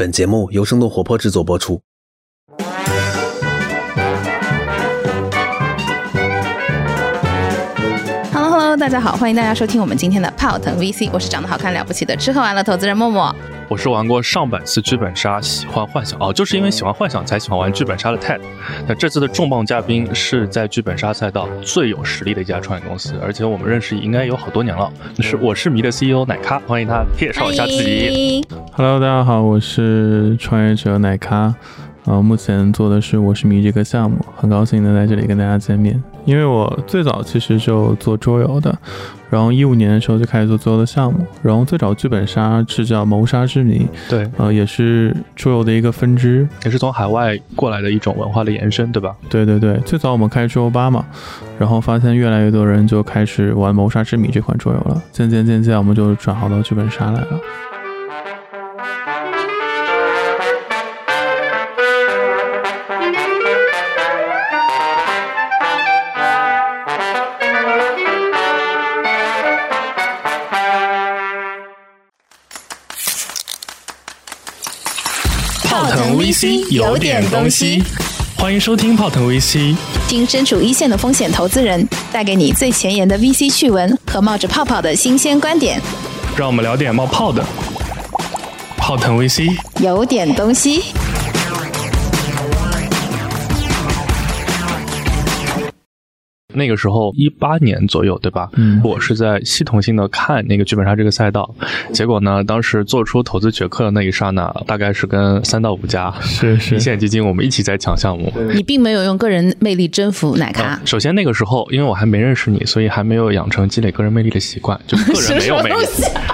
本节目由生动活泼制作播出。家好，欢迎大家收听我们今天的泡腾 VC，我是长得好看了不起的吃喝玩乐投资人默默。我是玩过上百次剧本杀，喜欢幻想哦，就是因为喜欢幻想才喜欢玩剧本杀的 TED。那这次的重磅嘉宾是在剧本杀赛道最有实力的一家创业公司，而且我们认识应该有好多年了。是我是迷的 CEO 奶咖，欢迎他介绍一下自己。Hello，大家好，我是创业者奶咖，呃，目前做的是我是迷这个项目，很高兴能在这里跟大家见面。因为我最早其实就做桌游的，然后一五年的时候就开始做桌游的项目，然后最早剧本杀是叫谋杀之谜，对，呃，也是桌游的一个分支。也是从海外过来的一种文化的延伸，对吧？对对对，最早我们开桌游吧嘛，然后发现越来越多人就开始玩谋杀之谜这款桌游了，渐渐渐渐我们就转行到剧本杀来了。VC 有点东西，欢迎收听泡腾 VC。听身处一线的风险投资人带给你最前沿的 VC 趣闻和冒着泡泡的新鲜观点，让我们聊点冒泡的。泡腾 VC，有点东西。那个时候一八年左右，对吧？嗯。我是在系统性的看那个剧本杀这个赛道，结果呢，当时做出投资决策的那一刹那，大概是跟三到五家是是。一线基金我们一起在抢项目。你并没有用个人魅力征服奶咖啊，首先那个时候，因为我还没认识你，所以还没有养成积累个人魅力的习惯，就个人没有魅力，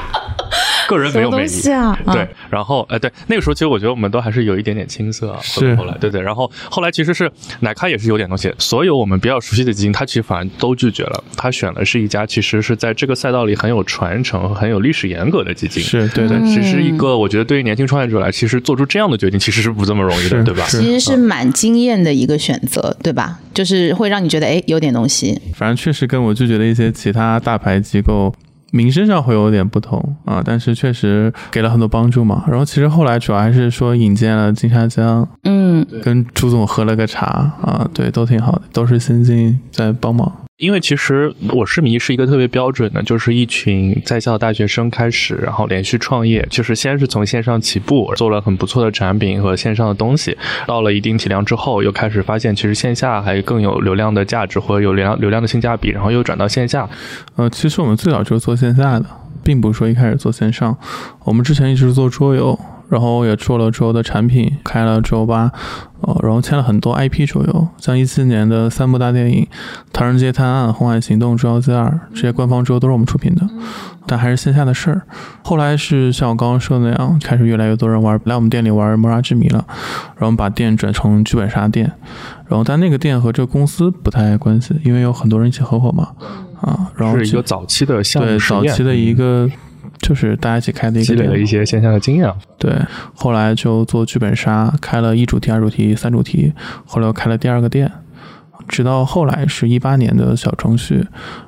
个人没有魅力。啊？对，然后哎，对，那个时候其实我觉得我们都还是有一点点青涩啊。是后来，对对，然后后来其实是奶咖也是有点东西，所有我们比较熟悉的基金，他其实反而都拒绝了，他选的是一家其实是在这个赛道里很有传承、很有历史严格的基金。是对对对，其实一个我觉得对于年轻创业者来，其实做出这样的决定其实是不这么容易的，对吧？其实是蛮惊艳的一个选择，对吧？就是会让你觉得哎有点东西。反正确实跟我拒绝的一些其他大牌机构名声上会有点不同啊，但是确实给了很多帮助嘛。然后其实后来主要还是说引荐了金沙江，嗯，跟朱总喝了个茶啊，对，都挺好的，都是新进在帮忙。因为其实我是迷是一个特别标准的，就是一群在校大学生开始，然后连续创业，就是先是从线上起步，做了很不错的产品和线上的东西，到了一定体量之后，又开始发现其实线下还更有流量的价值或者有流量流量的性价比，然后又转到线下。呃，其实我们最早就是做线下的，并不是说一开始做线上。我们之前一直做桌游，然后也做了桌游的产品，开了桌游吧，呃，然后签了很多 IP 桌游，像一七年的三部大电影《唐人街探案》《红海行动》《捉妖记二》这些官方桌游都是我们出品的，但还是线下的事儿。后来是像我刚刚说的那样，开始越来越多人玩来我们店里玩《谋杀之谜》了，然后我们把店转成剧本杀店，然后但那个店和这个公司不太关系，因为有很多人一起合伙嘛，啊，然后是一个早期的项目对实验早期的一个就是大家一起开的一个店积累了一些线下的经验。对，后来就做剧本杀，开了一主题、二主题、三主题，后来又开了第二个店，直到后来是一八年的小程序，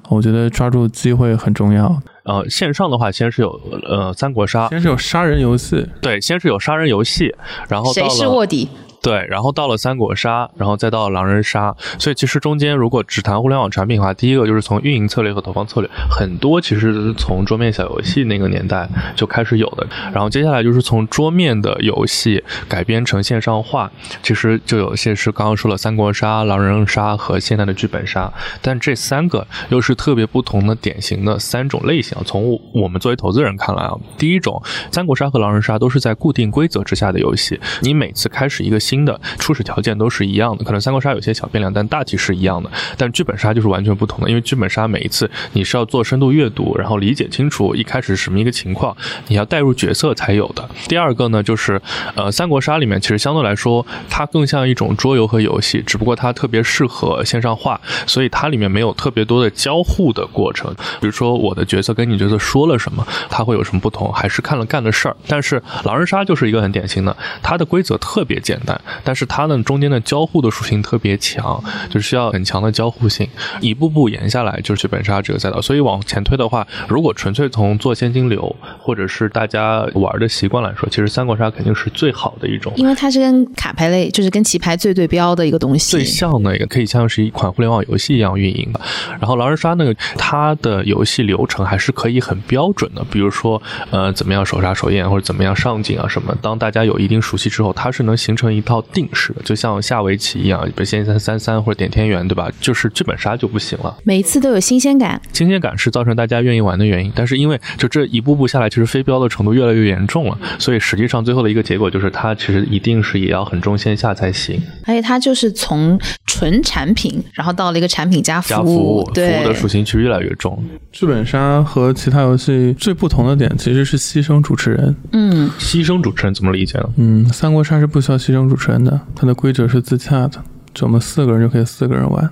我觉得抓住机会很重要。呃，线上的话，先是有呃三国杀，先是有杀人游戏，对，先是有杀人游戏，然后到谁了是卧底？对，然后到了三国杀，然后再到狼人杀，所以其实中间如果只谈互联网产品的话，第一个就是从运营策略和投放策略，很多其实是从桌面小游戏那个年代就开始有的，然后接下来就是从桌面的游戏改编成线上化，其实就有些是刚刚说了三国杀、狼人杀和现在的剧本杀，但这三个又是特别不同的典型的三种类型。从我们作为投资人看来啊，第一种三国杀和狼人杀都是在固定规则之下的游戏，你每次开始一个新的初始条件都是一样的，可能三国杀有些小变量，但大体是一样的。但剧本杀就是完全不同的，因为剧本杀每一次你是要做深度阅读，然后理解清楚一开始是什么一个情况，你要带入角色才有的。第二个呢，就是呃，三国杀里面其实相对来说，它更像一种桌游和游戏，只不过它特别适合线上化，所以它里面没有特别多的交互的过程。比如说我的角色跟你角色说了什么，它会有什么不同，还是看了干的事儿。但是狼人杀就是一个很典型的，它的规则特别简单，简，但是它呢中间的交互的属性特别强，就需要很强的交互性。一步步延下来就是剧本杀这个赛道，所以往前推的话，如果纯粹从做现金流或者是大家玩的习惯来说，其实三国杀肯定是最好的一种。因为它是跟卡牌类，就是跟棋牌最对标的一个东西，最像的一个可以像是一款互联网游戏一样运营的。然后狼人杀那个它的游戏流程还是可以很标准的，比如说呃怎么样手杀手验或者怎么样上警啊什么。当大家有一定熟悉之后，它是能形成一套定式的，就像下围棋一样，比如先三三三或者点天元，对吧？就是剧本杀就不行了，每一次都有新鲜感。新鲜感是造成大家愿意玩的原因，但是因为就这一步步下来，其实非标的程度越来越严重了，所以实际上最后的一个结果就是它其实一定是也要很重线下才行。而且它就是从纯产品，然后到了一个产品加服加服务，服务的属性其实越来越重。剧本杀和其他游戏最不同的点其实是牺牲主持人。嗯，牺牲主持人怎么理解呢？嗯，三国杀是不需要牺牲主持人的，它的规则是自洽的，就我们四个人就可以四个人玩。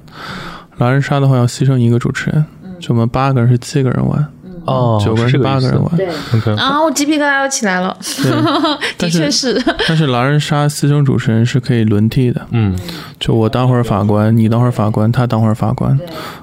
狼人杀的话要牺牲一个主持人，就我们八个人是七个人玩，哦，九个人是八个人玩。对啊，我鸡皮疙瘩要起来了，的确是。但是狼人杀牺牲主持人是可以轮替的，嗯，就我当会儿法官，你当会儿法官，他当会儿法官，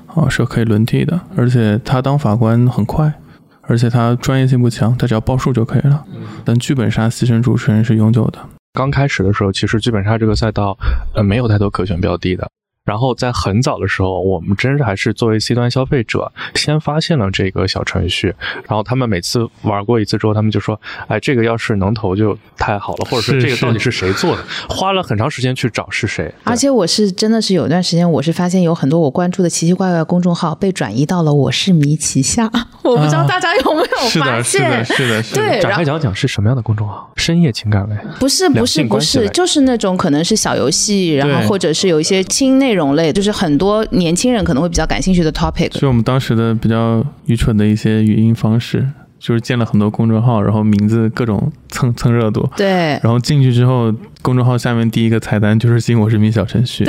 啊，是可以轮替的。而且他当法官很快，而且他专业性不强，他只要报数就可以了。但剧本杀牺牲主持人是永久的。刚开始的时候，其实剧本杀这个赛道，呃，没有太多可选标的的。然后在很早的时候，我们真是还是作为 C 端消费者，先发现了这个小程序。然后他们每次玩过一次之后，他们就说：“哎，这个要是能投就太好了，或者说这个到底是谁做的？”花了很长时间去找是谁。而且我是真的是有一段时间，我是发现有很多我关注的奇奇怪怪的公众号被转移到了我是迷旗下，我不知道大家有没有是的，发现？是的，是的，是的。对，展开讲讲是什么样的公众号？深夜情感类。不是不是不是，就是那种可能是小游戏，然后或者是有一些轻内容类，就是很多年轻人可能会比较感兴趣的 topic。是我们当时的比较愚蠢的一些语音方式，就是建了很多公众号，然后名字各种蹭蹭热度，对，然后进去之后，公众号下面第一个菜单就是新我是名小程序。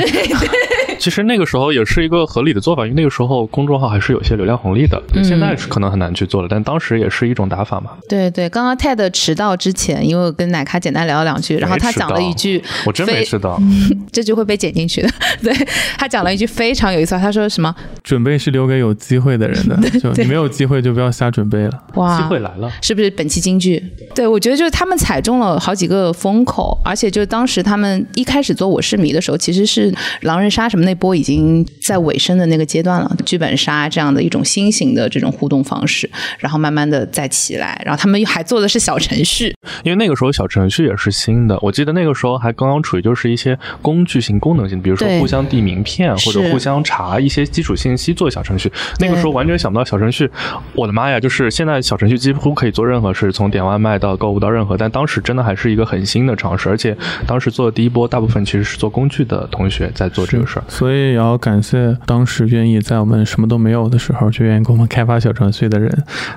其实那个时候也是一个合理的做法，因为那个时候公众号还是有些流量红利的。嗯现在是可能很难去做了，但当时也是一种打法嘛。对对，刚刚 TED 迟到之前，因为我跟奶咖简单聊了两句，然后他讲了一句，我真没迟到。这句会被剪进去的。对他讲了一句非常有意思，他说什么？准备是留给有机会的人的，就你没有机会就不要瞎准备了。哇，机会来了，是不是本期金句？对，我觉得就是他们踩中了好几个风口，而且就是当时他们一开始做我是迷的时候，其实是狼人杀什么那波已经在尾声的那个阶段了，剧本杀这样的一种新型的这种互动方式，然后慢慢的再起来，然后他们还做的是小程序，因为那个时候小程序也是新的，我记得那个时候还刚刚处于就是一些工具性、功能性，比如说互相递名片或者互相查一些基础信息做小程序。那个时候完全想不到小程序，我的妈呀！就是现在小程序几乎可以做任何事，从点外卖到购物到任何，但当时真的还是一个很新的尝试，而且当时做的第一波大部分其实是做工具的同学在做这个事儿。所以也要感谢当时愿意在我们什么都没有的时候就愿意给我们开发小程序的人。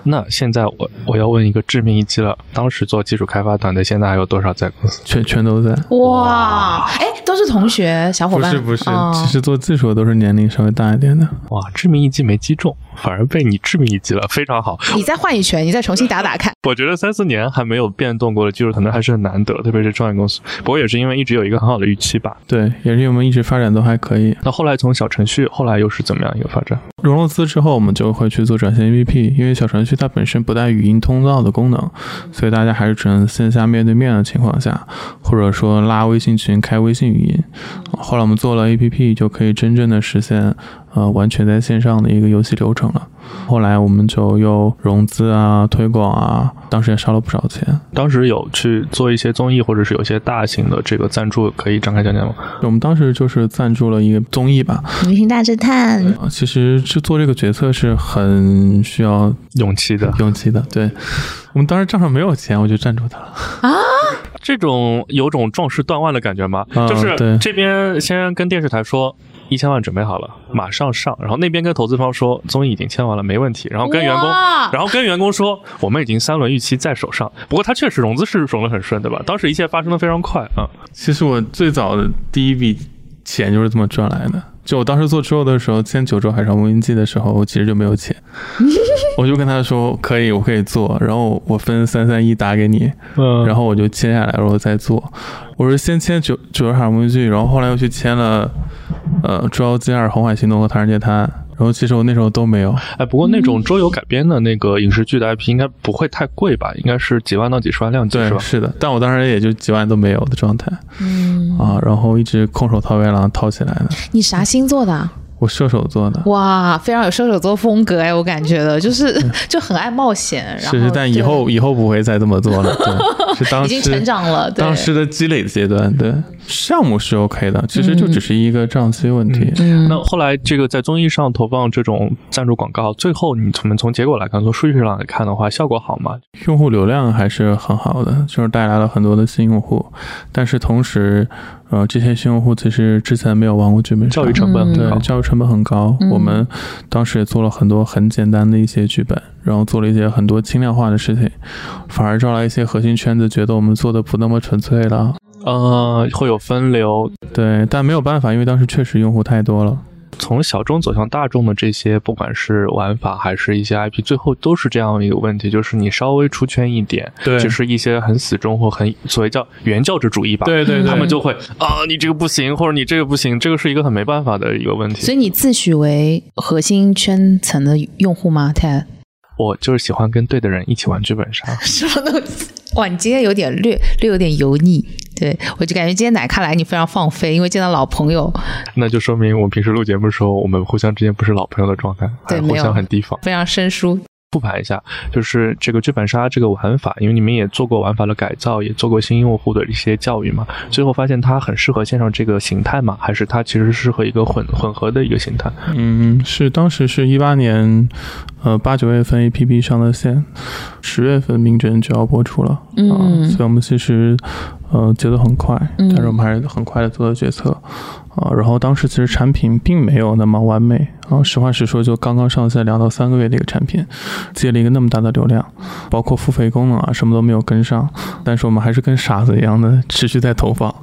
那现在我我要问一个致命一击了，当时做技术开发团队现在还有多少在公司？全全都在。哇，哎，都是同学小伙伴，不是不是，哦其实做技术的都是年龄稍微大一点的。哇，致命一击没击中，反而被你致命一击了，非常好。你再换一拳，你再重新打打看。我觉得三四年还没有变动过的技术，可能还是很难得，特别是创业公司。不过也是因为一直有一个很好的预期吧。对，也是因为我们一直发展都还可以。那后来从小程序，后来又是怎么样一个发展？融了资之后，我们就会去做转型 APP，因为小程序它本身不带语音通道的功能，所以大家还是只能线下面对面的情况下，或者说拉微信群开微信语音。后来我们做了 APP，就可以真正的实现呃完全在线上的一个游戏流程了。后来我们就又融资啊、推广啊，当时也烧了不少钱。当时有去做一些综艺，或者是有一些大型的这个赞助，可以展开讲讲吗？我们当时就是赞助了一个综艺吧，明星大侦探，呃其实去做这个决策是很需要勇气的勇气的。对我们当时账上没有钱，我就赞助他了啊。这种有种壮士断腕的感觉吗？啊就是对这边先跟电视台说。一千万准备好了，马上上。然后那边跟投资方说综艺已经签完了，没问题。然后跟员工，然后跟员工说我们已经三轮预期在手上。不过他确实融资是融得很顺，对吧？当时一切发生的非常快啊。其实我最早的第一笔钱就是这么赚来的。就我当时做之后的时候，签九州海上无人机的时候，我其实就没有钱。我就跟他说可以，我可以做，然后我分三三一打给你，嗯然后我就签下来，然后再做。我是先签九九州海上无人记，然后后来又去签了呃《捉妖记二》《红海行动》和《唐人街探案》，然后其实我那时候都没有。哎，不过那种桌游改编的那个影视剧的 IP 应该不会太贵吧？应该是几万到几十万量级是，吧？对是的，但我当时也就几万都没有的状态嗯，啊，然后一直空手套白狼套起来的。你啥星座的啊？我射手座的，哇，非常有射手座风格哎，我感觉的，就是 就很爱冒险，然后是是，但以后以后不会再这么做了。对，是当对已经成长了，对。当时的积累阶段，对。项目是 OK 的，其实就只是一个账期问题。嗯。那后来这个在综艺上投放这种赞助广告，最后你从从结果来看，从数据上来看的话，效果好吗？用户流量还是很好的，就是带来了很多的新用户，但是同时，呃，这些新用户其实之前没有玩过剧本杀，教育成本对。教育成本很高。嗯我们当时也做了很多很简单的一些剧本，然后做了一些很多轻量化的事情，反而招来一些核心圈子觉得我们做的不那么纯粹了。呃，会有分流，对，但没有办法，因为当时确实用户太多了。从小众走向大众的这些，不管是玩法还是一些 IP，最后都是这样一个问题，就是你稍微出圈一点，对就是一些很死忠或很所谓叫原教旨主义吧，对对对，他们就会啊，你这个不行，或者你这个不行，这个是一个很没办法的一个问题。所以你自诩为核心圈层的用户吗？Ted，我就是喜欢跟对的人一起玩剧本杀。什么东西？哇，你今天有点略略有点油腻。对我就感觉今天奶咖来你非常放飞，因为见到老朋友，那就说明我们平时录节目的时候，我们互相之间不是老朋友的状态，对互相很提防。非常生疏。复盘一下，就是这个剧本杀这个玩法，因为你们也做过玩法的改造，也做过新用户的一些教育嘛，最后发现它很适合线上这个形态嘛，还是它其实适合一个混混合的一个形态？嗯，是当时是一八年，呃八九月份 A P P 上了线，十月份名侦就要播出了，嗯。啊，所以我们其实呃节奏很快，嗯。但是我们还是很快的做了决策，啊，然后当时其实产品并没有那么完美，啊，实话实说，就刚刚上线两到三个月的一个产品，接了一个那么大的流量，包括付费功能啊什么都没有跟上，但是我们还是跟傻子一样的持续在投放，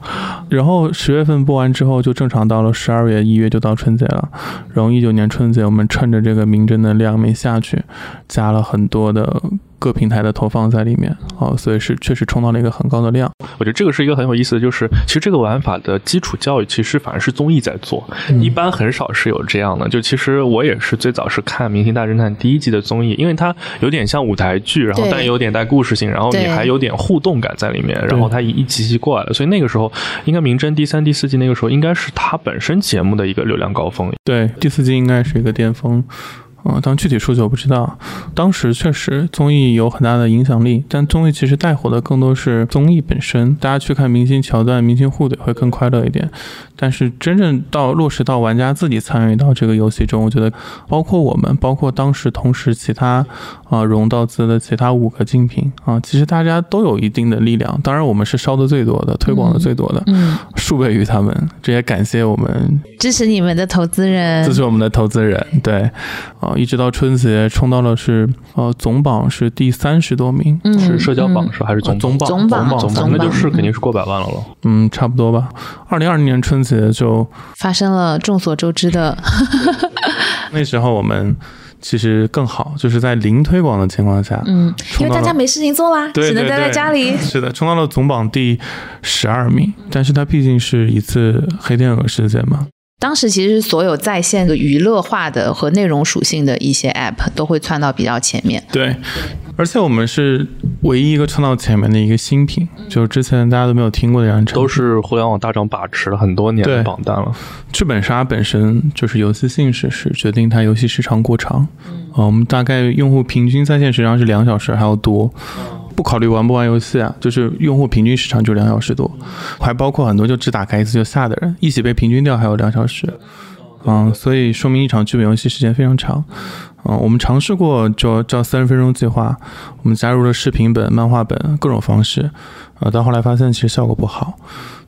然后十月份播完之后，就正常到了十二月、一月就到春节了。然后一九年春节，我们趁着这个名侦的量没下去，加了很多的各平台的投放在里面，哦，所以是确实冲到了一个很高的量。我觉得这个是一个很有意思的，就是其实这个玩法的基础教育，其实反而是综艺在做，一般很少是有这样的。就其实我也是最早是看《明星大侦探》第一季的综艺，因为它有点像舞台剧，然后对但有点带故事性，然后你还有点互动感在里面，然后它一一集集过来了，所以那个时候应该《名侦》第三、第四季那个时候应该是它本身节目的一个流量高峰。对，第四季应该是一个巅峰。嗯，但具体数据我不知道。当时确实综艺有很大的影响力，但综艺其实带火的更多是综艺本身，大家去看明星桥段、明星互怼会更快乐一点。但是真正到落实到玩家自己参与到这个游戏中，我觉得包括我们，包括当时同时其他啊、融到资的其他五个竞品啊，其实大家都有一定的力量。当然，我们是烧的最多的，推广的最多的，嗯，数倍于他们。这也感谢我们支持你们的投资人支持我们的投资人，对，啊、一直到春节冲到了是呃总榜是第三十多名，嗯是社交榜是吧还是总呃总榜总榜榜总总榜那就是肯定是过百万了咯。嗯，差不多吧。二零二零年春节就发生了众所周知的，那时候我们其实更好，就是在零推广的情况下，嗯，因为大家没事情做啦，只能待在家里。是的，冲到了总榜第十二名，但是它毕竟是一次黑天鹅事件嘛，当时其实所有在线的娱乐化的和内容属性的一些 App 都会窜到比较前面。对，而且我们是唯一一个窜到前面的一个新品，就是之前大家都没有听过的这样产品，都是互联网大厂把持了很多年的对。榜单了。剧本杀本身就是游戏性质是决定它游戏时长过长，呃，我们大概用户平均在线时长是两小时还要多，不考虑玩不玩游戏啊，就是用户平均时长就两小时多，还包括很多就只打开一次就下的人，一起被平均掉还有两小时，嗯，所以说明一场剧本游戏时间非常长。嗯，我们尝试过就叫三十分钟计划，我们加入了视频本、漫画本各种方式，呃，到后来发现其实效果不好，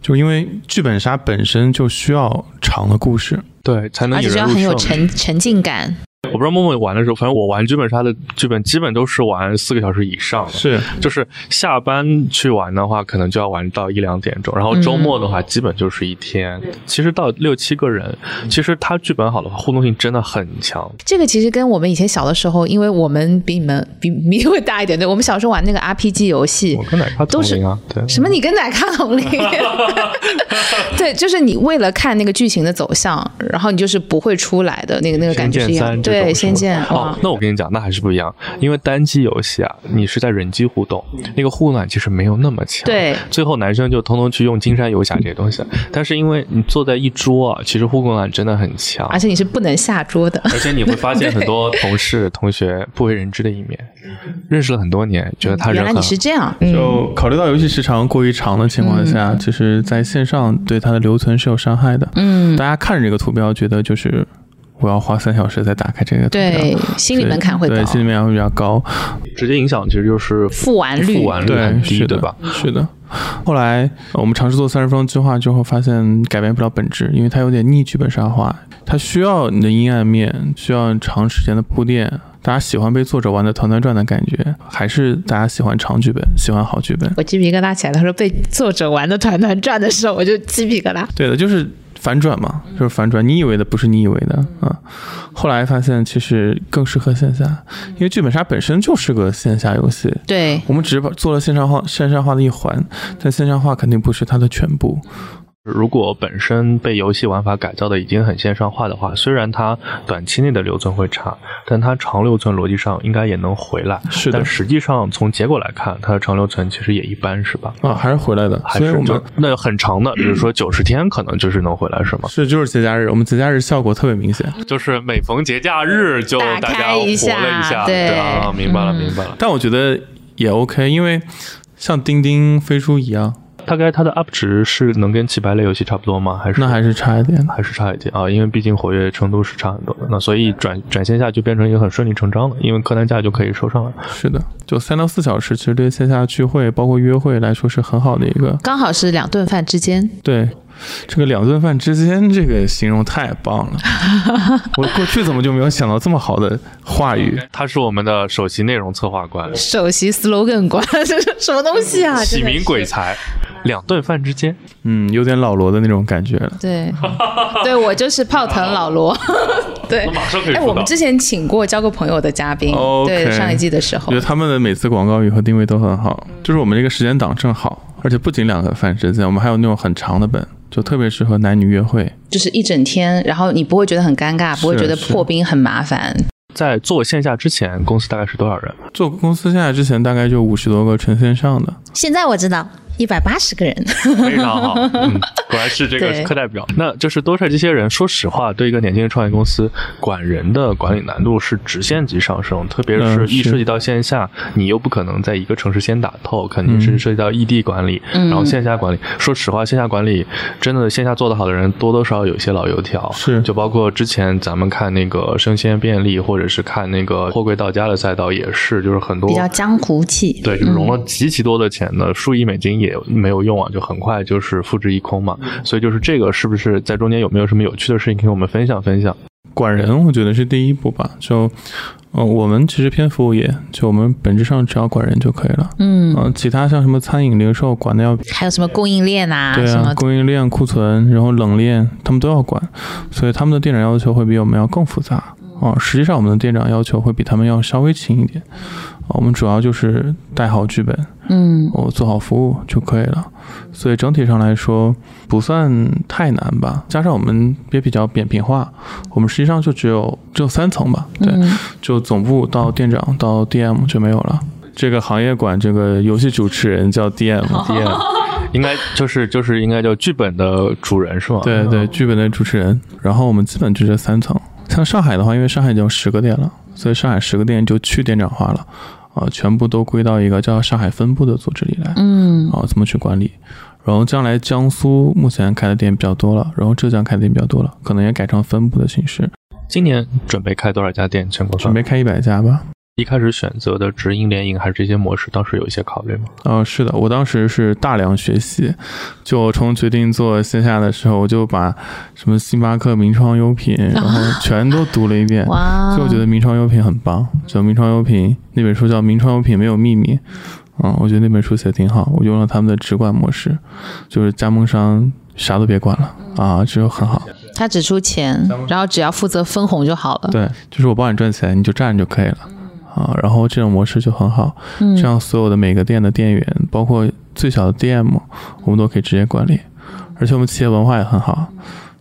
就因为剧本杀本身就需要长的故事，对，才能而且要很有。沉沉浸感。我不知道默默玩的时候，反正我玩剧本杀的剧本基本都是玩四个小时以上的，是就是下班去玩的话，可能就要玩到一两点钟，然后周末的话，基本就是一天。其实到六七个人，其实他剧本好的话，互动性真的很强。这个其实跟我们以前小的时候，因为我们比你们比比会大一点，对我们小时候玩那个 RPG 游戏我，跟奶咖都是同龄啊，对，什么？你跟奶咖同龄？对，就是你为了看那个剧情的走向，然后你就是不会出来的那个那个感觉是一样。对，《仙剑》哦哇，，那我跟你讲，那还是不一样，因为单机游戏啊，你是在人机互动，那个互动感其实没有那么强。对。最后男生就通通去用金山游侠这些东西，但是因为你坐在一桌啊，其实互动感真的很强。而。且你是不能下桌的。而且你会发现很多同事、同学不为人知的一面，认识了很多年，觉得他人很原来你是这样，嗯，就考虑到游戏时长过于长的情况下，其实在线上对它的留存是有伤害的。嗯。大，家看着这个图标，觉得就是我要花三小时再打开这个，对，心理门槛会高对，，心理门槛会比较高。直接影响，其实就是复完率复玩率对，很低，是的对吧？？是的。后来我们尝试做三十分钟计划之后，发现改变不了本质，因为它有点逆剧本杀化，它需要你的阴暗面，需要长时间的铺垫。大家喜欢被作者玩的团团转的感觉，还是大家喜欢长剧本，喜欢好剧本？我鸡皮疙瘩起来。他说被作者玩的团团转的时候，我就鸡皮疙瘩。对的，就是反转嘛，就是反转。你以为的不是你以为的啊。后来发现其实更适合线下，因为剧本杀本身就是个线下游戏。对，我们只是把做了线上化、线上化的一环，但线上化肯定不是它的全部。如果本身被游戏玩法改造的已经很线上化的话，虽然它短期内的留存会差，但它长留存逻辑上应该也能回来。是的但实际上从结果来看，它的长留存其实也一般，是吧？啊，还是回来的，还是就所以我们那很长的，比如说九十天，可能就是能回来，是吗？是就是节假日，我们节假日效果特别明显。就是每逢节假日就大家开一下活了一下，对啊，明白了，嗯明白了。但我觉得也 OK，因为像钉钉、飞书一样，大概它的 up 值是能跟棋牌类游戏差不多吗？还是那还是差一点。还是差一点啊？因为毕竟活跃程度是差很多的，那所以转转线下就变成一个很顺理成章的，因为客单价就可以收上来。是的，就三到四小时，其实对线下聚会包括约会来说是很好的一个。刚好是两顿饭之间。对，这个两顿饭之间这个形容太棒了。我过去怎么就没有想到这么好的话语？他是我们的首席内容策划官，首席 slogan 官，这是什么东西啊？启明真的是鬼才，两顿饭之间，嗯，有点老罗的那种感觉了。对，对我就是泡腾老罗。对，马上可以哎，我们之前请过交个朋友的嘉宾对上一季的时候我觉得，他们的每次广告语和定位都很好，就是我们这个时间档正好，而且不仅两个饭时间，我们还有那种很长的本，就特别适合男女约会。就是一整天，然后你不会觉得很尴尬，不会觉得破冰很麻烦。在做线下之前，公司大概是多少人？做公司线下之前大概就五十多个纯线上的，现在我知道一百八十个人，非常好，嗯，果然是这个课代表。那就是多帅这些人，说实话，对一个年轻的创业公司，管人的管理难度是直线级上升，特别是一涉及到线下，你又不可能在一个城市先打透，肯定是嗯涉及到异地管理，嗯然后线下管理。说实话，线下管理真的线下做得好的人，多多少少有一些老油条，是。就包括之前咱们看那个生鲜便利，或者是看那个货柜到家的赛道，也是，就是很多比较江湖气。对，就融了极其多的钱的，数亿美金也没有用啊，就很快就是付之一空嘛。所以就是这个是不是在中间有没有什么有趣的事情跟我们分享分享？管人我觉得是第一步吧。就，呃，我们其实偏服务业，就我们本质上只要管人就可以了。嗯，嗯、其他像什么餐饮零售管的要比还有什么供应链啊，对啊，供应链、库存，然后冷链，他们都要管，所以他们的店长要求会比我们要更复杂。哦，实际上我们的店长要求会比他们要稍微轻一点。哦我们主要就是带好剧本，嗯我、做好服务就可以了。所以整体上来说不算太难吧。加上我们也比较扁平化，我们实际上就只有只有三层吧。对，嗯就总部到店长到 DM 就没有了。这个行业管这个游戏主持人叫 DM，DM。应该就是就是应该叫剧本的主人是吧？对对，剧本的主持人。然后我们基本就这三层。像上海的话，因为上海已经有十个店了，所以上海十个店就去店长化了，啊、全部都归到一个叫上海分部的组织里来，嗯啊、怎么去管理？然后将来江苏目前开的店比较多了，然后浙江开的店比较多了，可能也改成分部的形式，今年准备开多少家店？全国准备开一百家吧。一开始选择的直营联营还是这些模式，当时有一些考虑吗？哦，是的，我当时是大量学习，就我从决定做线下的时候，我就把什么星巴克、名创优品，然后 全都读了一遍。哇所以我觉得名创优品很棒，就名创优品那本书叫《名创优品没有秘密》，嗯，我觉得那本书写的挺好，我用了他们的直管模式，就是加盟商啥都别管了啊，这就很好。他只出钱，然后只要负责分红就好了。对，就是我帮你赚钱，你就站着就可以了啊。然后这种模式就很好，嗯这样所有的每个店的店员，包括最小的 DM，我们都可以直接管理。而且我们企业文化也很好，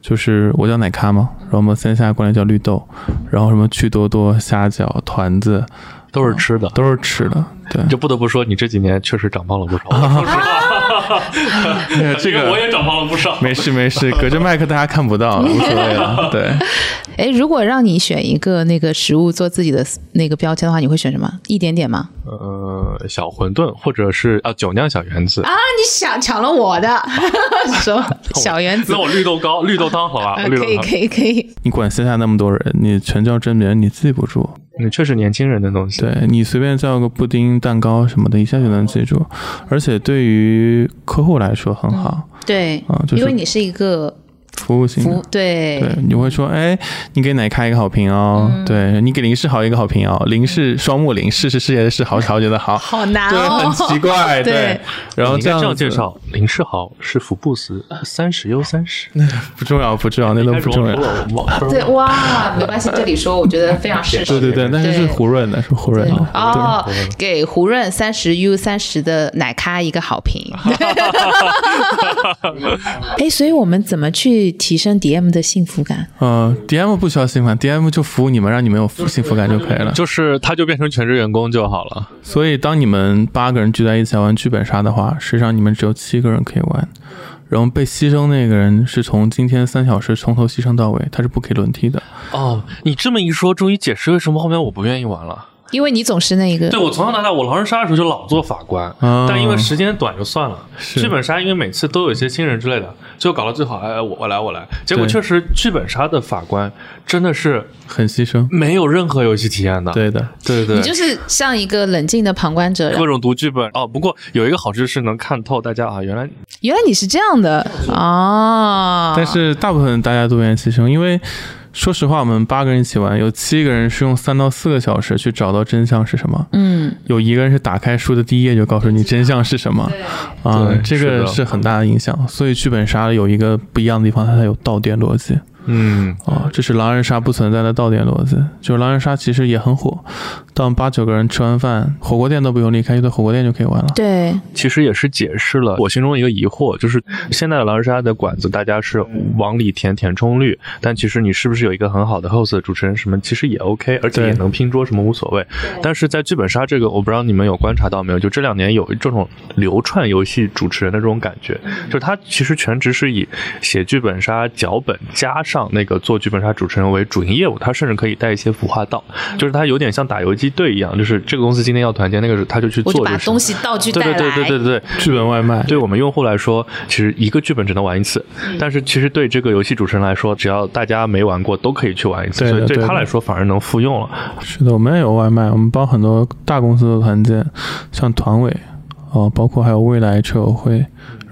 就是我叫奶咖嘛，然后我们线下管理叫绿豆，然后什么趣多多、虾饺、团子都是吃的，都是吃的。对，就不得不说，你这几年确实长胖了不少。说实话，这个我也长胖了不少。没事没事，隔着麦克大家看不到，无所谓了。对，哎，如果让你选一个那个食物做自己的那个标签的话，你会选什么？一点点吗？呃，小馄饨或者是啊酒酿小圆子啊，你想抢了我的，说小圆子那，我绿豆糕、绿豆汤好吧？啊绿豆汤，可以可以可以。你管线下那么多人，你全叫真名你记不住。你，确实年轻人的东西。对你随便叫个布丁、蛋糕什么的，一下就能记住，而且对于客户来说很好，对，啊就是因为你是一个服务型。对。对，你会说，哎，你给奶咖一个好评哦，嗯。对你给林世豪一个好评哦，林是双木林，世是世界的世，豪是豪杰的豪，好难对，哦，很奇怪，对，然后这样介绍：林世豪是福布斯三十优三十，不重要，不重要，那都不重要。对，哇，没关系，这里说我觉得非常适实。对对对，但是是胡润的，是胡润的。哦，给胡润三十 U 三十的奶咖一个好评。哎，所以我们怎么去提升 DM 的幸福感？呃，DM 不需要幸福感，DM 就服务你们，让你们有幸福感就可以了。就是他就变成全职员工就好了。所以，当你们八个人聚在一起玩剧本杀的话，实际上你们只有七个人可以玩。然后被牺牲那个人是从今天三小时从头牺牲到尾，他是不可以轮替的。哦，你这么一说，终于解释为什么后面我不愿意玩了。因为你总是那一个对我从小到大，我狼人杀的时候就老做法官，哦但因为时间短就算了。是剧本杀因为每次都有一些新人之类的，最后搞到最好，哎，我我来我来。结果确实剧本杀的法官真的是很牺牲。没有任何游戏体验的。对的，对对对，你就是像一个冷静的旁观者。各种读剧本哦。不过有一个好处是能看透大家啊，原来原来你是这样的啊。但是大部分大家都愿意牺牲，因为说实话，我们八个人一起玩，有七个人是用三到四个小时去找到真相是什么，嗯，有一个人是打开书的第一页就告诉你真相是什么，啊对，这个是很大的影响。所以剧本杀有一个不一样的地方，它有倒点逻辑。嗯，哦，这是狼人杀不存在的到点逻辑。就是狼人杀其实也很火，当八九个人吃完饭，火锅店都不用离开，一个火锅店就可以玩了。对，其实也是解释了我心中一个疑惑，就是现在的狼人杀的馆子，大家是往里填填充率，但其实你是不是有一个很好的 host 主持人什么，其实也 OK，而且也能拼桌什么无所谓。但是在剧本杀这个，我不知道你们有观察到没有，就这两年有这种流串游戏主持人的这种感觉，就是他其实全职是以写剧本杀脚本加上那个做剧本杀主持人为主营业务，他甚至可以带一些孵化道，就是他有点像打游击队一样，就是这个公司今天要团建，那个他就去做，把就是东西道具带来。对对对对对对。剧本外卖，对我们用户来说，其实一个剧本只能玩一次，嗯但是其实对这个游戏主持人来说，只要大家没玩过，都可以去玩一次，对所以对他来说反而能复用了。是的，我们也有外卖，我们帮很多大公司的团建，像团委，哦、包括还有未来车友会，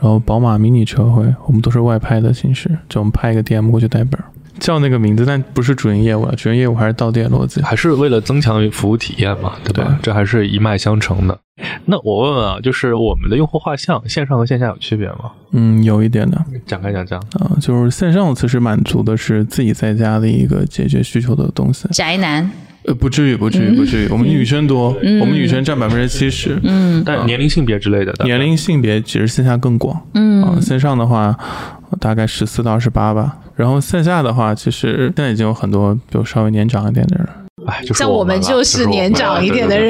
然后宝马迷你车会，我们都是外拍的形式，就我们派一个 DM 过去带本儿，叫那个名字，但不是主营业务了，主营业务还是到店逻辑。还是为了增强服务体验嘛，对吧？对这还是一脉相承的。那我问问啊，就是我们的用户画像，线上和线下有区别吗？嗯，有一点的，展开讲讲。啊、就是线上其实满足的是自己在家的一个解决需求的东西，宅男，呃，不至于，不至于，不至于，我们女生多，我们女生占百分之七十，嗯。但年龄、性别之类的，年龄、性别其实线下更广，嗯。啊，线上的话呃大概十四到二十八吧，然后线下的话，其实现在已经有很多，比如稍微年长一点的人，哎，就是像我们就是年长一点的。人。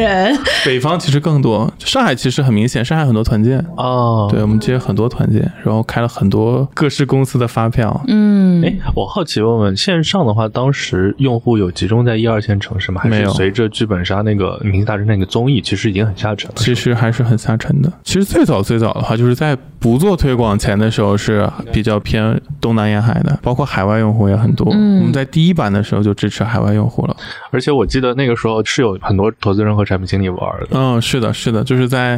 北方其实更多，上海其实很明显，上海很多团建，哦，对我们接很多团建，然后开了很多各式公司的发票，嗯，哎，我好奇问问，线上的话，当时用户有集中在一二线城市吗？还没有是随着剧本杀那个《明星大侦探》那个综艺，其实已经很下沉了？其实还是很下沉的。其实最早最早的话，就是在不做推广前的时候是比较偏东南沿海的，包括海外用户也很多。嗯我们在第一版的时候就支持海外用户了。而且我记得那个时候是有很多投资人和产品经理玩的。嗯，是的，是的，就是在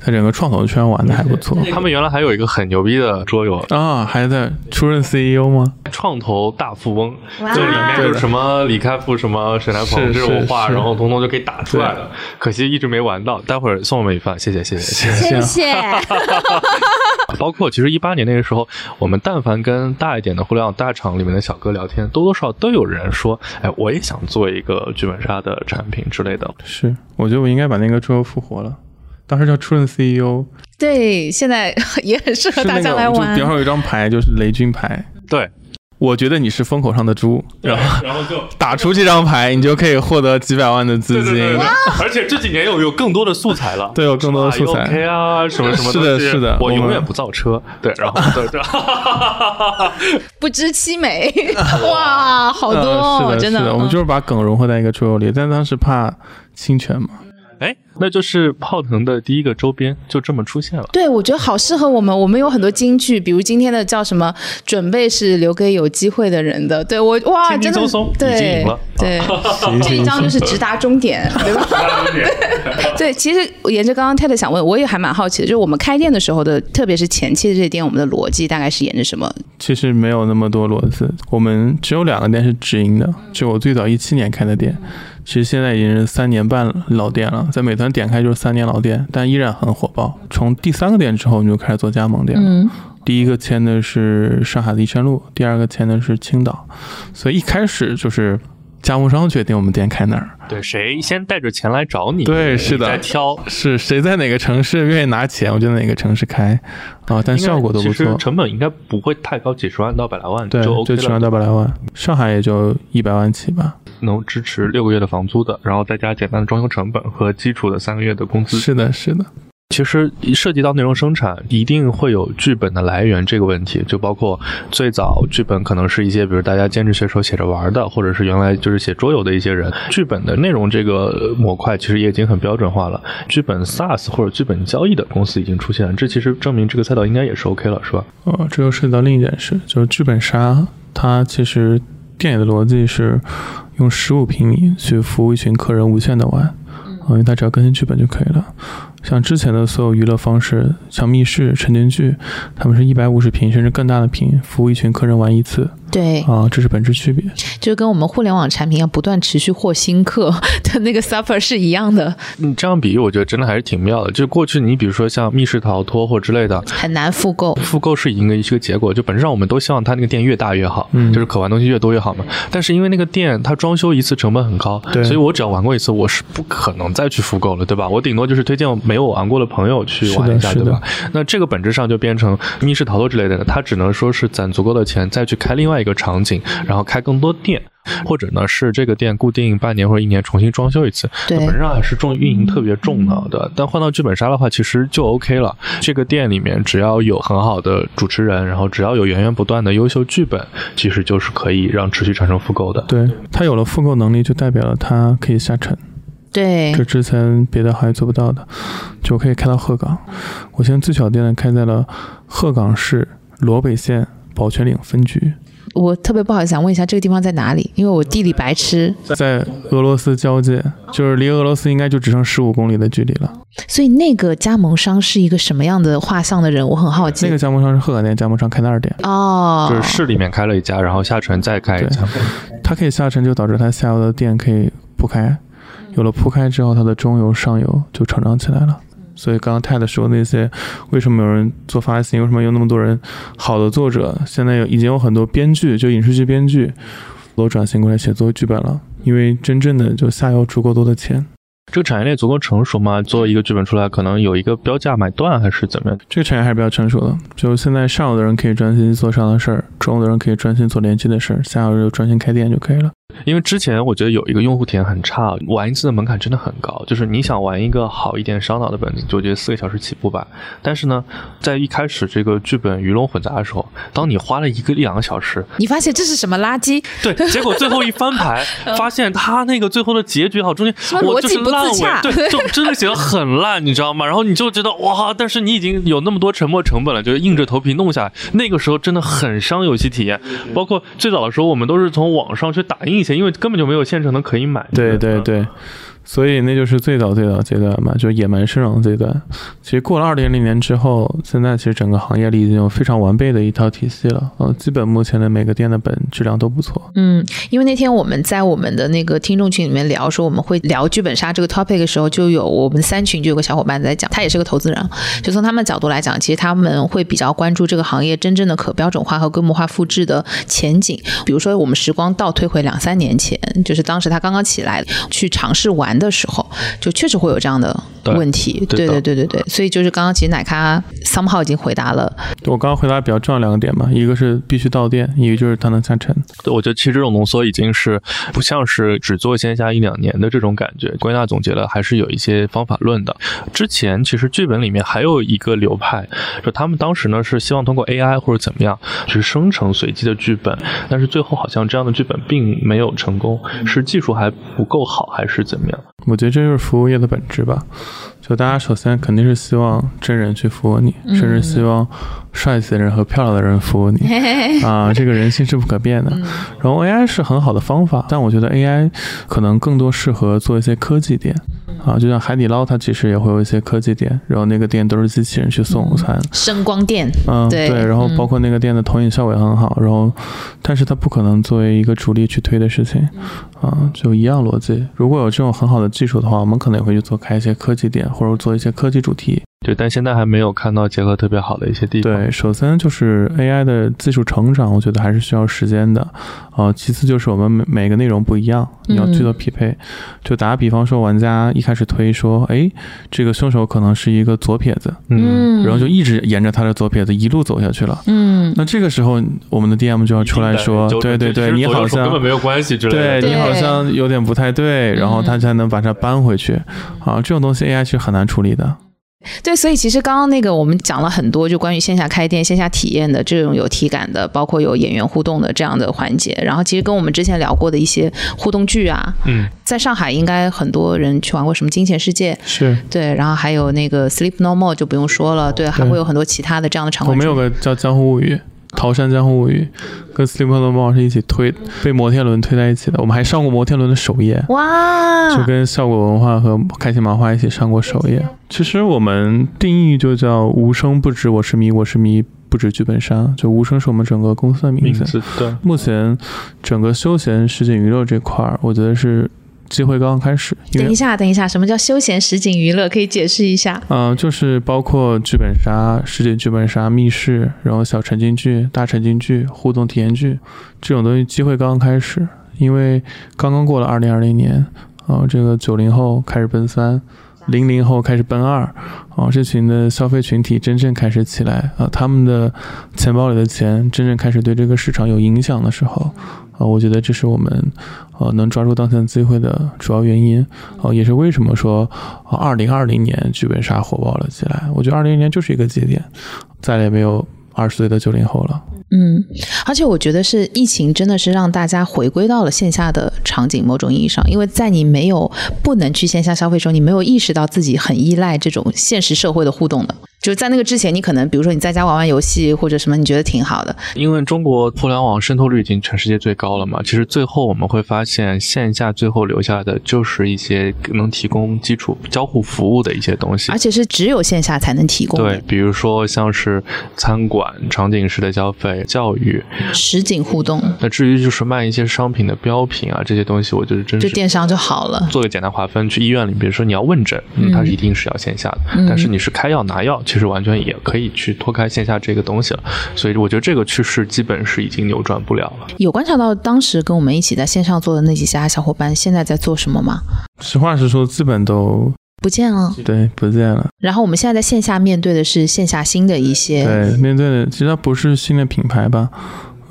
在整个创投圈玩的还不错。他们原来还有一个很牛逼的桌游，啊，还在出任 CEO 吗？创投大富翁，就里面对的就是什么李开复、什么沈南鹏这种话，然后通通就可以打出来了。可惜一直没玩到，待会儿送我们一份，谢谢谢谢谢谢。谢谢。包括其实一八年那个时候，我们但凡跟大一点的互联网大厂里面的小哥聊天，多多少少都有人说，哎，我也想做一个剧本杀的产品之类的。是，我觉得我应该把那个桌游复活了。当时叫出任 CEO，对，现在 也很适合大家来玩就比。方说有一张牌就是雷军牌，对，我觉得你是风口上的猪，然后然后就 打出这张牌，你就可以获得几百万的资金。而且这几年有有更多的素材了，对有更多的素材。OK 啊，什么 什么是的是的我永远不造车，对，然后对对，不知其美，哇，好多嗯哦，是的，真是的，我们嗯。就是把梗融合在一个桌游里，但当时怕侵权嘛。哎，那就是泡腾的第一个周边就这么出现了。对，我觉得好适合我们。我们有很多金句，比如今天的叫什么“准备是留给有机会的人的”。对我哇，轻轻真的松松对对，这一张就是直达终点，对吧？对，其实沿着刚刚太太想问，我也还蛮好奇的，就是我们开店的时候的，特别是前期的这些店，我们的逻辑大概是沿着什么？其实没有那么多逻辑，我们只有两个店是直营的，就我最早一七年开的店，其实现在已经是三年半老店了，在美团点开就是三年老店，但依然很火爆。从第三个店之后，我们就开始做加盟店了。嗯，第一个签的是上海的宜山路，第二个签的是青岛，所以一开始就是加盟商决定我们店开哪儿，对，谁先带着钱来找你？对是的挑。是谁在哪个城市愿意拿钱，我就在哪个城市开啊，但效果都不其实错。成本应该不会太高，几十万到百来万对，就 OK 就十万，到百来万，上海也就一百万起吧。能支持六个月的房租的，然后再加简单的装修成本和基础的三个月的工资。是的，是的，其实涉及到内容生产，一定会有剧本的来源这个问题，就包括最早剧本可能是一些，比如大家兼职写手写着玩的，或者是原来就是写桌游的一些人。剧本的内容这个模块其实也已经很标准化了，剧本 SaaS 或者剧本交易的公司已经出现了，这其实证明这个赛道应该也是 OK 了，是吧？哦，这又涉及到另一件事，就是剧本杀，它其实电影的逻辑是用十五平米去服务一群客人无限的玩，嗯、因为它只要更新剧本就可以了。像之前的所有娱乐方式，像密室、沉浸剧，他们是一百五十平甚至更大的屏，服务一群客人玩一次。对，啊、这是本质区别。就跟我们互联网产品要不断持续获新客的那个 suffer 是一样的，你这样比喻，我觉得真的还是挺妙的。就过去你比如说像密室逃脱或之类的，很难复购。复购是一个一个结果，就本质上我们都希望它那个店越大越好，嗯就是可玩东西越多越好嘛。但是因为那个店它装修一次成本很高，对所以我只要玩过一次，我是不可能再去复购了，对吧？我顶多就是推荐我没有玩过的朋友去玩一下，对吧？那这个本质上就变成密室逃脱之类的，它只能说是攒足够的钱再去开另外一个场景，然后开更多店。或者呢是这个店固定半年或者一年重新装修一次，对本质上还是重运营特别重的，对。但换到剧本杀的话，其实就 OK 了。这个店里面只要有很好的主持人，然后只要有源源不断的优秀剧本，其实就是可以让持续产生复购的。对他有了复购能力，就代表了他可以下沉。对这之前别的行业做不到的，就可以开到鹤岗。我现在最小店呢开在了鹤岗市罗北县宝泉岭分局，我特别不好意思，想问一下这个地方在哪里？因为我地理白痴，在俄罗斯交界，就是离俄罗斯应该就只剩十五公里的距离了。所以那个加盟商是一个什么样的画像的人？我很好奇。那个加盟商是鹤岗店加盟商开的二店，哦，就是市里面开了一家，然后下沉再开一家。它可以下沉，就导致它下游的店可以铺开。有了铺开之后，它的中游、上游就成长起来了。所以刚刚泰德说那些，为什么有人做发行，为什么有那么多人好的作者，现在有已经有很多编剧，就影视剧编剧都转型过来写作剧本了，因为真正的就下游足够多的钱。这个产业链足够成熟吗？做一个剧本出来，可能有一个标价买断，还是怎么样？这个产业还是比较成熟的，就现在上游的人可以专心做上游的事儿，中游的人可以专心做连接的事儿，下游就专心开店就可以了。因为之前我觉得有一个用户体验很差，玩一次的门槛真的很高，就是你想玩一个好一点烧脑的本，就我觉得四个小时起步吧。但是呢，在一开始这个剧本鱼龙混杂的时候，当你花了一个一两个小时，你发现这是什么垃圾？对，结果最后一翻牌，发现他那个最后的结局好，中间我就是烂尾，对，就真的写的很烂，你知道吗？然后你就觉得哇，但是你已经有那么多沉没成本了，就是硬着头皮弄下来，那个时候真的很伤游戏体验。包括最早的时候，我们都是从网上去打印因为根本就没有现成的可以买。对对对，所以那就是最早最早阶段嘛，就是野蛮生长阶段。其实过了二零零年之后，现在其实整个行业里已经有非常完备的一套体系了。呃，基本目前的每个店的本质量都不错。嗯，因为那天我们在我们的那个听众群里面聊说我们会聊剧本杀这个 topic 的时候，就有我们三群就有个小伙伴在讲，他也是个投资人，就从他们角度来讲，其实他们会比较关注这个行业真正的可标准化和规模化复制的前景。比如说，我们时光倒推回两三年前，就是当时他刚刚起来去尝试玩的时候，就确实会有这样的问题。对对对对对对，所以就是刚刚其实奶咖 somehow 已经回答了，我刚刚回答比较重要两个点嘛，一个是必须到店，一个就是它能下沉。对，我觉得其实这种浓缩已经是不像是只做线下一两年的这种感觉，归纳总结了还是有一些方法论的。之前其实剧本里面还有一个流派，就他们当时呢是希望通过 AI 或者怎么样去生成随机的剧本，但是最后好像这样的剧本并没有成功，是技术还不够好还是怎么样？我觉得这就是服务业的本质吧。就大家首先肯定是希望真人去服务你，甚至希望帅气的人和漂亮的人服务你啊，这个人性是不可变的。然后 AI 是很好的方法，但我觉得 AI 可能更多适合做一些科技店啊，就像海底捞，它其实也会有一些科技店，然后那个店都是机器人去送午餐，声光电，嗯，对然后包括那个店的投影效果也很好，然后，但是它不可能作为一个主力去推的事情，啊，就一样逻辑。如果有这种很好的技术的话，我们可能也会去做开一些科技店，或者做一些科技主题。对，但现在还没有看到结合特别好的一些地方。对，首先就是 AI 的技术成长，我觉得还是需要时间的。呃，其次就是我们每每个内容不一样，你要去做匹配。就打个比方说，玩家一开始推说，哎，这个凶手可能是一个左撇子，嗯，然后就一直沿着他的左撇子一路走下去了。嗯，那这个时候，我们的 DM 就要出来说，对对对，你好像根本没有关系之类的。对对你好像有点不太对，然后他才能把它搬回去。啊，这种东西 AI 是很难处理的。对，所以其实刚刚那个我们讲了很多，就关于线下开店、线下体验的这种有体感的，包括有演员互动的这样的环节。然后其实跟我们之前聊过的一些互动剧啊，嗯，在上海应该很多人去玩过什么《金钱世界》，是对，然后还有那个 Sleep No More 就不用说了，对，还会有很多其他的这样的场我馆剧。们有个叫《江湖物语》。桃山江湖物语跟 Sleep No More 是一起推被摩天轮推在一起的，我们还上过摩天轮的首页，哇，就跟效果文化和开心麻花一起上过首页。其实我们定义就叫无声不止我是迷，我是迷不止剧本杀，就无声是我们整个公司的名字。名字对，目前整个休闲实景娱乐这块儿，我觉得是机会刚刚开始，等一下，等一下，什么叫休闲实景娱乐？可以解释一下？嗯、就是包括剧本杀、实景剧本杀、密室，然后小沉浸剧、大沉浸剧、互动体验剧这种东西，机会刚刚开始，因为刚刚过了二零二零年，啊、这个九零后开始奔三。零零后开始奔二，啊，这群的消费群体真正开始起来啊，他们的钱包里的钱真正开始对这个市场有影响的时候，啊，我觉得这是我们呃能抓住当前机会的主要原因，啊，也是为什么说，二零二零年剧本杀火爆了起来。我觉得二零年就是一个节点，再也没有二十岁的九零后了。嗯，而且我觉得是疫情真的是让大家回归到了线下的场景，某种意义上，因为在你没有不能去线下消费的时候，你没有意识到自己很依赖这种现实社会的互动的。就是在那个之前，你可能比如说你在家玩玩游戏或者什么，你觉得挺好的，因为中国互联网渗透率已经全世界最高了嘛，其实最后我们会发现，线下最后留下的就是一些能提供基础交互服务的一些东西。而。且是只有线下才能提供对，比如说像是餐馆、场景式的消费、教育，实景互动，那至于就是卖一些商品的标品啊这些东西，我觉得真就是电商就好了。做个简单划分，去医院里，比如说你要问诊，嗯，它是一定是要线下的，嗯。但是你是开药拿药，其实完全也可以去脱开线下这个东西了。所以我觉得这个趋势基本是已经扭转不了了。有观察到当时跟我们一起在线上做的那几家小伙伴现在在做什么吗？实话实说，基本都不见了。对不见了。然后我们现在在线下面对的是线下新的一些，对，面对的其实它不是新的品牌吧，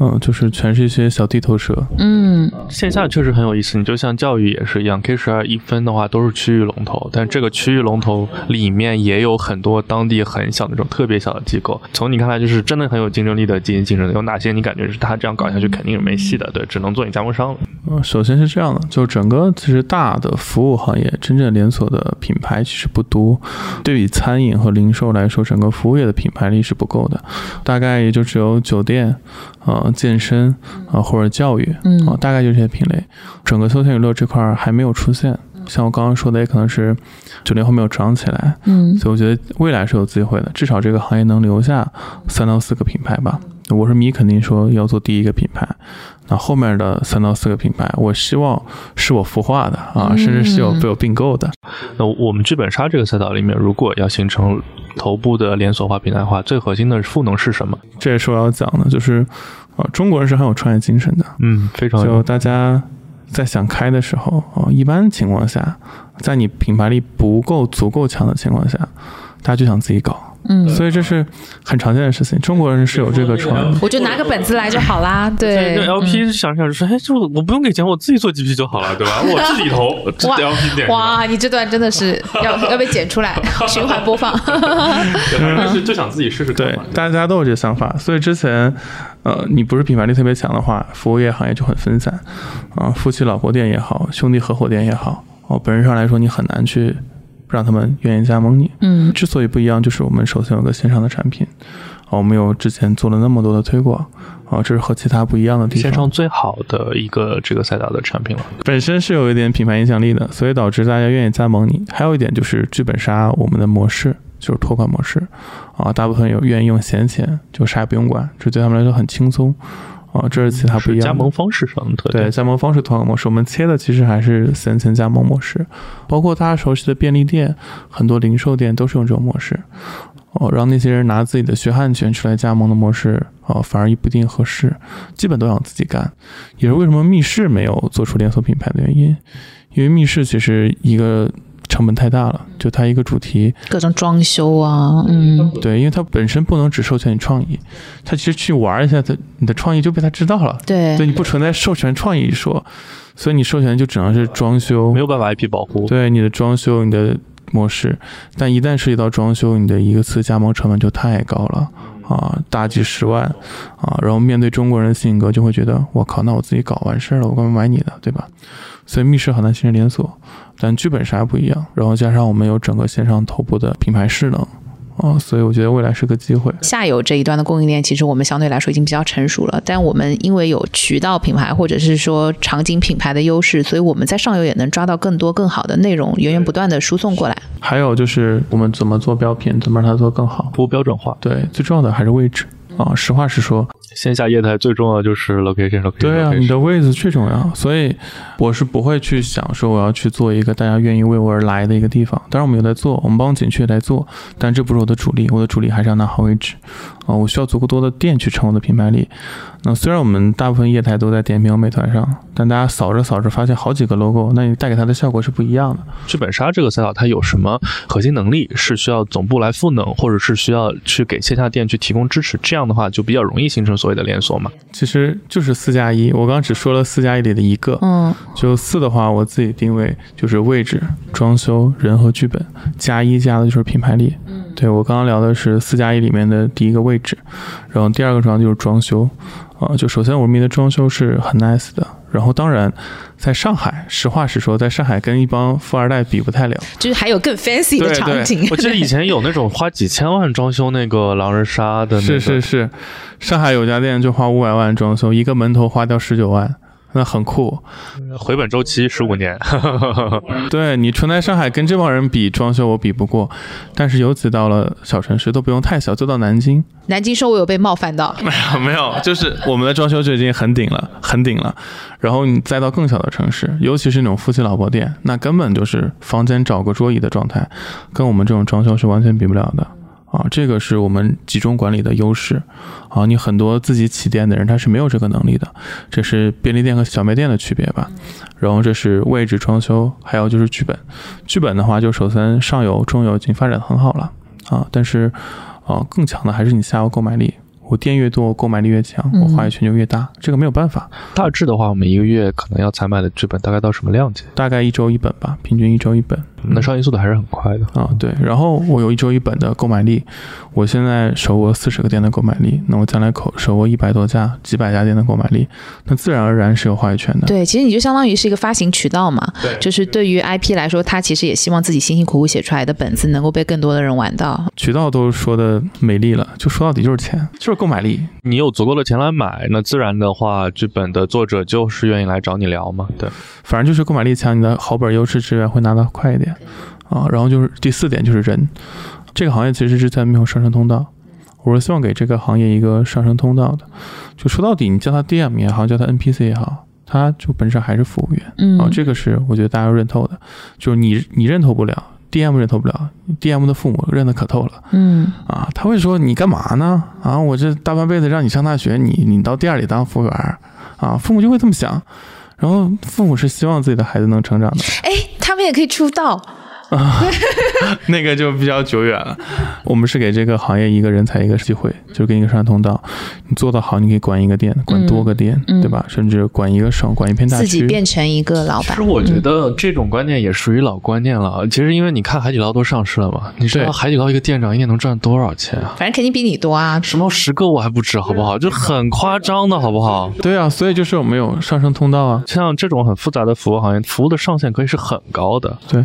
嗯，就是全是一些小地头蛇。嗯，线下确实很有意思，你就像教育也是一样，K 十二一分的话都是区域龙头，但这个区域龙头里面也有很多当地很小那种特别小的机构。从你看来，就是真的很有竞争力的基金竞争，有哪些你感觉是他这样搞下去肯定是没戏的？对，只能做你加盟商了。嗯，首先是这样的，就整个其实大的服务行业，真正连锁的品牌其实不多。对比餐饮和零售来说，整个服务业的品牌力是不够的，大概也就只有酒店、呃健身啊、或者教育嗯啊，大概就这些品类。整个休闲娱乐这块儿还没有出现。像我刚刚说的，也可能是九零后没有涨起来，嗯所以我觉得未来是有机会的，至少这个行业能留下三到四个品牌吧。我是米肯定说要做第一个品牌，那后面的三到四个品牌，我希望是我孵化的啊，嗯甚至是有被我并购的。那我们剧本杀这个赛道里面，如果要形成头部的连锁化平台化，最核心的赋能是什么？这也是我要讲的，就是呃，中国人是很有创业精神的，嗯，非常就。大家在想开的时候，哦，一般情况下，在你品牌力不够足够强的情况下，大家就想自己搞，嗯，所以这是很常见的事情。中国人是有这个传统。我就拿个本子来就好啦。对，那 LP 想想就说，哎，就我不用给钱，我自己做 GP 就好了，对吧？我自己投，LP 点。哇，你这段真的是要 要被剪出来，循环播放。但是就想自己试试看对嘛。，大家都有这个想法，所以之前，呃，你不是品牌力特别强的话，服务业行业就很分散，啊、夫妻老婆店也好，兄弟合伙店也好，哦，本质上来说，你很难去让他们愿意加盟你。嗯之所以不一样，就是我们首先有个线上的产品，啊，我们有之前做了那么多的推广，啊，这是和其他不一样的地方。线上最好的一个这个赛道的产品了。本身是有一点品牌影响力的，所以导致大家愿意加盟你。还有一点就是剧本杀我们的模式就是托管模式啊，大部分有愿意用闲钱，就啥也不用管，这对他们来说很轻松啊，这是其他不一样的。加盟方式上的特点。对加盟方式同样模式，我们切的其实还是三层加盟模式，包括大家熟悉的便利店，很多零售店都是用这种模式。哦，让那些人拿自己的血汗钱出来加盟的模式，哦，反而也不一定合适，基本都想自己干。也是为什么密室没有做出连锁品牌的原因，因为密室其实一个成本太大了，就它一个主题，各种装修啊，嗯。对，因为它本身不能只授权你创意，它其实去玩一下，它你的创意就被它知道了，对。对你不存在授权创意一说，所以你授权就只能是装修。没，有办法 IP 保护。对你的装修，你的模式，但一旦涉及到装修，你的一个次加盟成本就太高了。啊，大几十万。啊，然后面对中国人的性格，就会觉得我靠，那我自己搞完事儿了，我干嘛买你的，对吧？所以密室很难形成连锁，但剧本杀不一样，然后加上我们有整个线上头部的品牌势能啊，所以我觉得未来是个机会。下游这一端的供应链，其实我们相对来说已经比较成熟了，但我们因为有渠道品牌或者是说场景品牌的优势，所以我们在上游也能抓到更多更好的内容，源源不断的输送过来。还有就是我们怎么做标品，怎么让它做更好。服务标准化，对，最重要的还是位置啊。实话实说，线下业态最重要的就是 location location。对啊，你的位置最重要，所以我是不会去想说我要去做一个大家愿意为我而来的一个地方。当然，我们有在做，我们帮景区也在做，但这不是我的主力，我的主力还是要拿好位置啊、我需要足够多的店去撑我的品牌力。那虽然我们大部分业态都在点评和美团上，但大家扫着扫着发现好几个 logo，那你带给它的效果是不一样的。剧本杀这个赛道，它有什么核心能力是需要总部来赋能，或者是需要去给线下店去提供支持？这样的话，就比较容易形成所谓的连锁嘛。其实就是四加一，我刚刚只说了四加一里的一个，嗯就四的话，我自己定位就是位置、装修、人和剧本，加一加的就是品牌力。嗯，对我刚刚聊的是四加一里面的第一个位置，然后第二个主要就是装修，啊、就首先我们的装修是很 nice 的，然后当然在上海，实话实说，在上海跟一帮富二代比不太了。就是还有更 fancy 的场景，我记得以前有那种花几千万装修那个狼人杀的、那个，是是是，上海有家店就花五百万装修，一个门头花掉十九万。那很酷，回本周期十五年。对你纯在上海跟这帮人比装修我比不过，但是尤其到了小城市都不用太小，就到南京，南京说我有被冒犯到，没 有没有，就是我们的装修就已经很顶了，很顶了。然后你再到更小的城市，尤其是那种夫妻老婆店，那根本就是房间找个桌椅的状态，跟我们这种装修是完全比不了的。啊，这个是我们集中管理的优势啊！你很多自己起店的人他是没有这个能力的，这是便利店和小卖店的区别吧。然后这是位置装修，还有就是剧本。剧本的话，就首先上游、中游已经发展得很好了啊，但是啊，更强的还是你下游购买力。我我店越多，购买力越强，我话语权就越大。这个没有办法。大致的话，我们一个月可能要采买的剧本大概到什么量级？大概一周一本吧，平均一周一本。那上映速度还是很快的啊。对，然后我有一周一本的购买力，我现在手握四十个店的购买力，那我将来口手握一百多家、几百家店的购买力，那自然而然是有话语权的。对，其实你就相当于是一个发行渠道嘛。对，就是对于 IP 来说，他其实也希望自己辛辛苦苦写出来的本子能够被更多的人玩到。渠道都说的美丽了，就说到底就是钱，就是购买力。你有足够的钱来买，那自然的话，剧本的作者就是愿意来找你聊嘛。对，反正就是购买力强，你的好本优势资源会拿到快一点。啊，然后就是第四点就是人，这个行业其实是在没有上升通道，我是希望给这个行业一个上升通道的。就说到底，你叫他 DM 也好，叫他 NPC 也好，他就本身还是服务员。嗯，啊，这个是我觉得大家要认透的。就是你你认透不了，DM 认透不了，DM 的父母认得可透了。嗯，啊，他会说你干嘛呢？啊，我这大半辈子让你上大学，你你到店里当服务员，啊，父母就会这么想。然后父母是希望自己的孩子能成长的。哎，他们也可以出道。啊，那个就比较久远了。我们是给这个行业一个人才一个机会，就给你一个上通道。你做得好，你可以管一个店，管多个店，对吧？甚至管一个省，管一片大区。自己变成一个老板。其实我觉得这种观念也属于老观念了。其实因为你看海底捞都上市了嘛，你知道海底捞一个店长一年能赚多少钱啊？反正肯定比你多啊。什么十个我还不止，好不好？就很夸张的好不好？对啊，所以就是我们有上升通道啊。像这种很复杂的服务行业，服务的上限可以是很高的。对，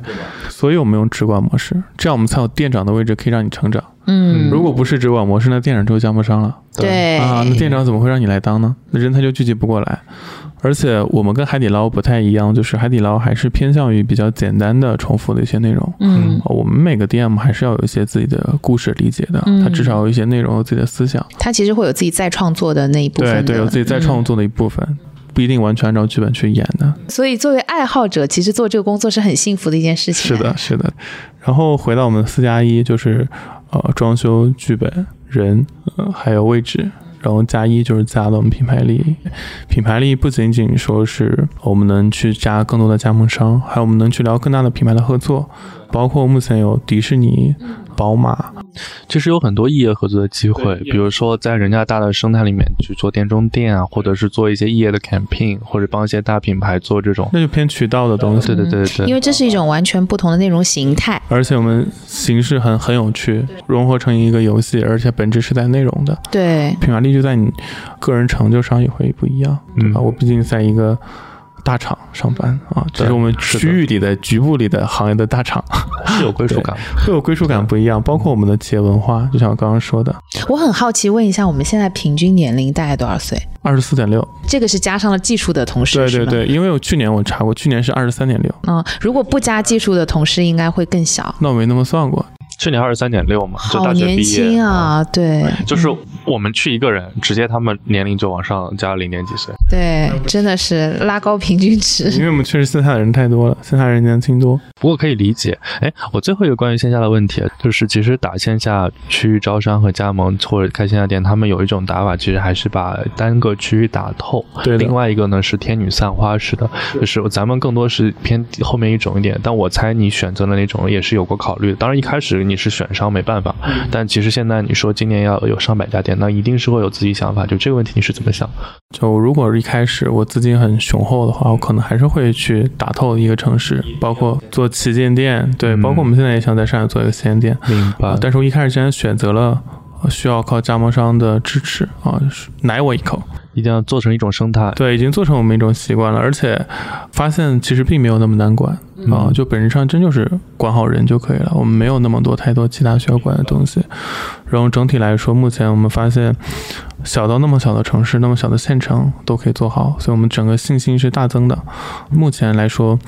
所以我们用直管模式，这样我们才有店长的位置可以让你成长。嗯，如果不是直管模式，那店长就加不上了。对啊，那店长怎么会让你来当呢？那人才就聚集不过来。而且我们跟海底捞不太一样，就是海底捞还是偏向于比较简单的重复的一些内容。嗯，我们每个 DM 还是要有一些自己的故事理解的，他至少有一些内容有自己的思想。他其实会有自己再创作的那一部分。对对，有自己再创作的一部分。不一定完全按照剧本去演的，所以作为爱好者，其实做这个工作是很幸福的一件事情。是的，是的。然后回到我们四加一，就是呃，装修、剧本、人，呃，还有位置，然后加一就是加了我们品牌力。品牌力不仅仅说是我们能去加更多的加盟商，还有我们能去聊更大的品牌的合作，包括目前有迪士尼。宝马其实有很多异业合作的机会，比如说在人家大的生态里面去做店中店啊，或者是做一些异业的 campaign，或者帮一些大品牌做这种，那就偏渠道的东西。对对对对，因为这是一种完全不同的内容形态，而且我们形式很很有趣，融合成一个游戏，而且本质是在内容的。对，品牌力就在你个人成就上也会不一样，对吧？我毕竟在一个。大厂上班啊，这是我们区域里的局部里的行业的大厂，是有归属感，会有归属感不一样。包括我们的企业文化，就像我刚刚说的。我很好奇，问一下，我们现在平均年龄大概多少岁？二十四点六。这个是加上了技术的同事，对对对，因为我去年我查过，去年是二十三点六。嗯，如果不加技术的同事，应该会更小。那我没那么算过。去年二十三点六嘛，就大学毕业啊，对，就是我们去一个人，直接他们年龄就往上加零点几岁，对，真的是拉高平均值。因为我们确实线下的人太多了，线下人年轻多，不过可以理解。哎，我最后一个关于线下的问题，就是其实打线下区域招商和加盟或者开线下店，他们有一种打法，其实还是把单个区域打透。对，另外一个呢是天女散花式的，就是咱们更多是偏后面一种一点。但我猜你选择的那种也是有过考虑的。当然一开始。你是选商没办法，但其实现在你说今年要有上百家店，那一定是会有自己想法。就这个问题你是怎么想？就如果一开始我资金很雄厚的话，我可能还是会去打透一个城市，包括做旗舰店，对，包括我们现在也想在上海做一个旗舰店。明白。但是我一开始既然选择了需要靠加盟商的支持啊，奶我一口。一定要做成一种生态，对，已经做成我们一种习惯了，而且发现其实并没有那么难管啊，就本质上真就是管好人就可以了。我们没有那么多太多其他需要管的东西。然后整体来说，目前我们发现，小到那么小的城市，那么小的县城都可以做好，所以我们整个信心是大增的。目前来说，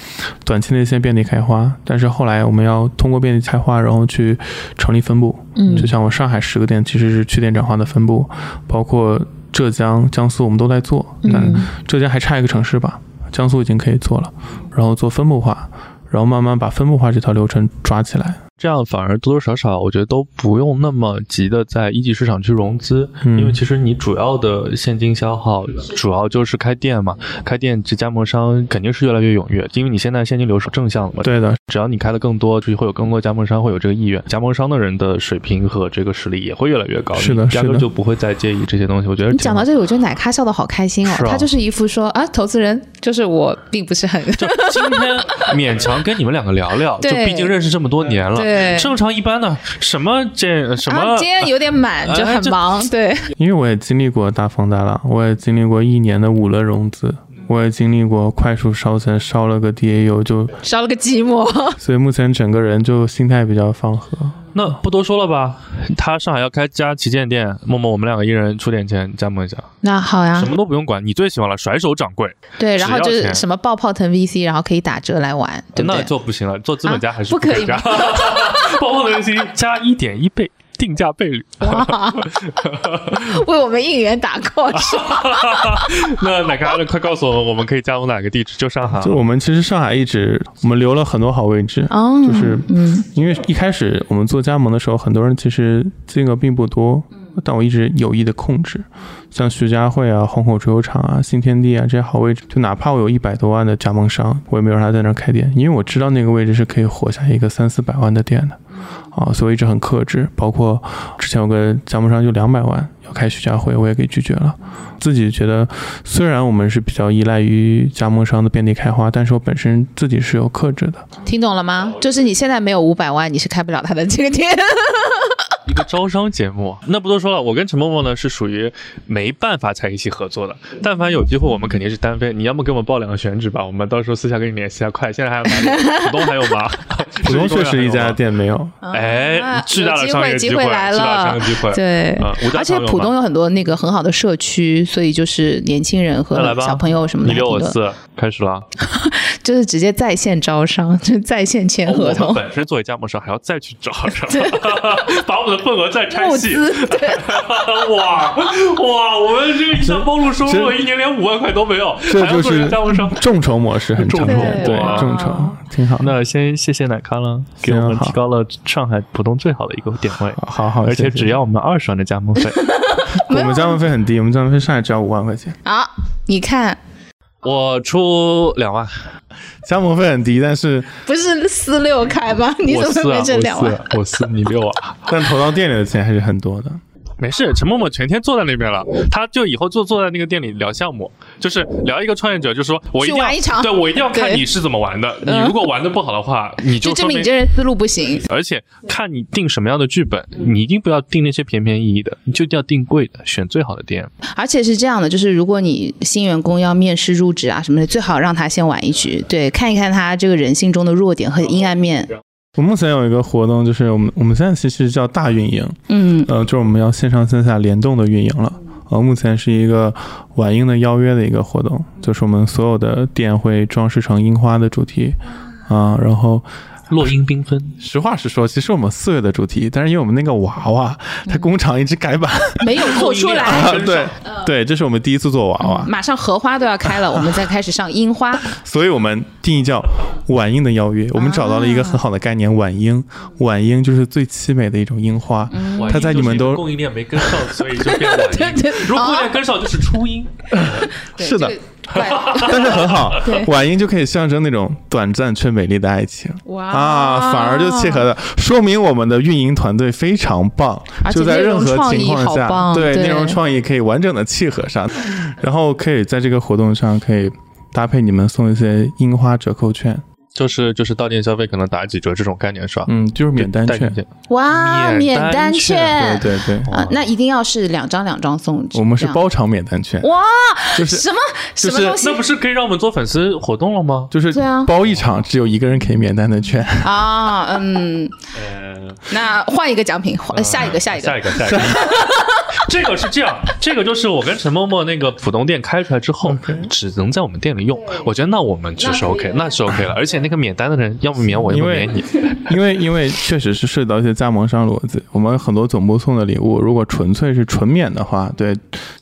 短期内先遍地开花，但是后来我们要通过遍地开花，然后去成立分部。嗯，就像我上海十个店其实是去店转化的分部，包括。浙江、江苏我们都在做，但浙江还差一个城市吧，江苏已经可以做了，然后做分布化，然后慢慢把分布化这套流程抓起来。这样反而多多少少，我觉得都不用那么急的在一级市场去融资，嗯。因为其实你主要的现金消耗主要就是开店嘛，开店这加盟商肯定是越来越踊跃，因为你现在现金流是正向的嘛，对的，只要你开的更多，就会有更多加盟商会有这个意愿，加盟商的人的水平和这个实力也会越来越高，是的压是的。根就不会再介意这些东西。我觉得你讲到这里，我觉得奶咖笑的好开心哦是，啊。他就是一副说啊，投资人就是我，并不是很就今天勉强跟你们两个聊聊，就毕竟认识这么多年了，对。正常一般的什么这什么啊，今天有点满，就很忙，对，因为我也经历过大风大浪，我也经历过一年的五轮融资，我也经历过快速烧钱烧了个 DAU 就，烧了个寂寞。所以目前整个人就心态比较放和。那不多说了吧，他上海要开家旗舰店，默默我们两个一人出点钱加盟一下，那好呀。什，么都不用管，你最喜欢了，甩手掌柜，对，然后就是什么爆泡腾 VC，然后可以打折来玩，对不那对？做不行了，做资本家还是啊不可以以加，包括的 VC 加一点一倍定价倍率。哇，为我们应援打 call 是吧？那哪个快告诉我们，我们可以加盟哪个地址？就上海就我们其实上海一直我们留了很多好位置，哦，就是嗯，因为一开始我们做加盟的时候，很多人其实金额并不多，但我一直有意的控制，像徐家汇啊、虹口足球场啊、新天地啊这些好位置，就哪怕我有一百多万的加盟商，我也没有让他在那儿开店，因为我知道那个位置是可以活下一个三四百万的店的，啊，所以一直很克制。包括之前有个加盟商就两百万要开徐家汇，我也给拒绝了。自己觉得，虽然我们是比较依赖于加盟商的遍地开花，但是我本身自己是有克制的。听懂了吗？就是你现在没有五百万，你是开不了他的这个店。一个招商节目，那不多说了。我跟陈默默呢是属于没办法才一起合作的，但凡有机会，我们肯定是单飞。你要么给我们报两个选址吧，我们到时候私下跟你联系啊。快，现在还有哪里？浦东还有吗？浦东确实一家店。没有，哎啊，巨大的商业有机机会，会来巨大的商了业机会。对而且浦东有很多那个很好的社区，所以就是年轻人和小朋友什么的你还挺多，六五四，开始了。就是直接在线招商，就是在线签合同哦。本身作为加盟商，还要再去找，把我们的份额再拆募细。资，对，哇哇，我们这个一项包入收入一年连五万块都没有，这就还要做人是加盟商。众筹模式很常见，众筹对众筹挺好。那先谢谢奶咖了，给我们提高了上海浦东最好的一个点位，好好，而且只要我们二十万的加盟费，我们加盟费很低，我们加盟费上海只要五万块钱，好，你看，我出两万，加盟费很低，但是不是四六开吗？你怎么变成我两万？四，我四，你六啊。但投到店里的钱还是很多的。没事，陈默默全天坐在那边了，他就以后就坐在那个店里聊项目，就是聊一个创业者，就说我一定要玩一场对我一定要看你是怎么玩的。你嗯如果玩的不好的话，你就证明你这人思路不行。而且看你定什么样的剧本，你一定不要定那些便便宜宜的，你就一定要定贵的，选最好的店。而且是这样的，就是如果你新员工要面试入职啊什么的，最好让他先玩一局，对，看一看他这个人性中的弱点和阴暗面。我目前有一个活动，就是我们我们现在其实叫大运营，嗯，呃，就是我们要线上线下联动的运营了。呃，目前是一个晚樱的邀约的一个活动，就是我们所有的店会装饰成樱花的主题，啊、然后落英缤纷，实话实说，其实我们四月的主题，但是因为我们那个娃娃，它工厂一直改版，没有做出来，啊，对对，这是我们第一次做娃娃，马上荷花都要开了，我们再开始上樱花。所以我们定义叫晚樱的邀约。我们找到了一个很好的概念，晚樱，晚樱就是最凄美的一种樱花，它在你们都供应链没跟上，所以就变晚樱。对如果供应链跟上，就是初樱。是的。这个怪但是 很好对，晚樱就可以象征那种短暂却美丽的爱情。哇。啊，反而就契合的，说明我们的运营团队非常棒就在任何情况下，对内容创意可以完整的契合上，然后可以在这个活动上可以搭配你们送一些樱花折扣券，就是就是到店消费可能打几折这种概念是吧？嗯，就是免单券，哇，免免单单券对对对，啊，那一定要是两张两张送。我们是包场免单券，哇，就是什么就是什么东西那不是可以让我们做粉丝活动了吗？就是对啊包一场只有一个人可以免单的券，啊？嗯，呃，那换一个奖品，换下一个下一个下一个，下一个。这个是这样，这个就是我跟陈默默那个浦东店开出来之后，只能在我们店里用。我觉得那我们就是 OK，那是 OK 了。而且那个免单的人，要不免我，要不免你。因为因为确实是涉及到一些加盟商逻辑。我们很多总部送的礼物，如果纯粹是纯免的话，对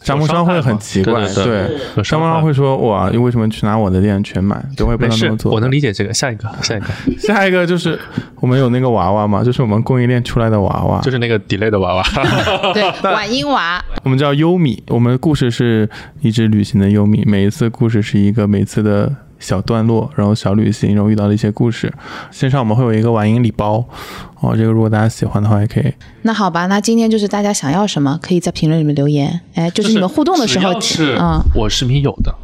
加盟商会很奇怪，对加盟商会说哇，你为什么去拿我的店全买？对，我也不能这么做。我能理解这个。下一个，下一个，下一个就是我们有那个娃娃嘛，就是我们供应链出来的娃娃，就是那个 delay 的娃娃，对，晚音娃。我们叫优米，我们的故事是一直旅行的优米，每一次故事是一个每次的小段落，然后小旅行，然后遇到的一些故事。线上我们会有一个晚音礼包，哦，这个如果大家喜欢的话也可以。那好吧，那今天就是大家想要什么，可以在评论里面留言。哎，就是你们互动的时候，是嗯，我视频有的。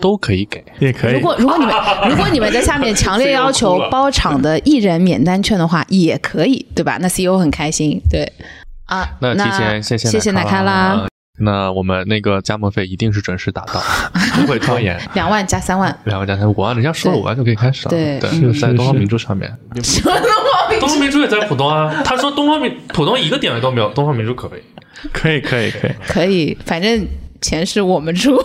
都可以给，也可以。如果如果你们如果你们在下面强烈要求包场的一人免单券的话，也可以，对吧？那 CEO 很开心，对啊。那提前谢谢谢谢奶咖啦。那我们那个加盟费一定是准时打到，不会拖延。两万加三万，两万加三万，五万，人家说了五万就可以开始了。对对，在 东方明珠上面。什么东方明珠？东方明珠也在浦东啊。他说东方明浦东一个点位都没有，东方明珠可不可以？可以可以可以可以，反正。钱是我们出，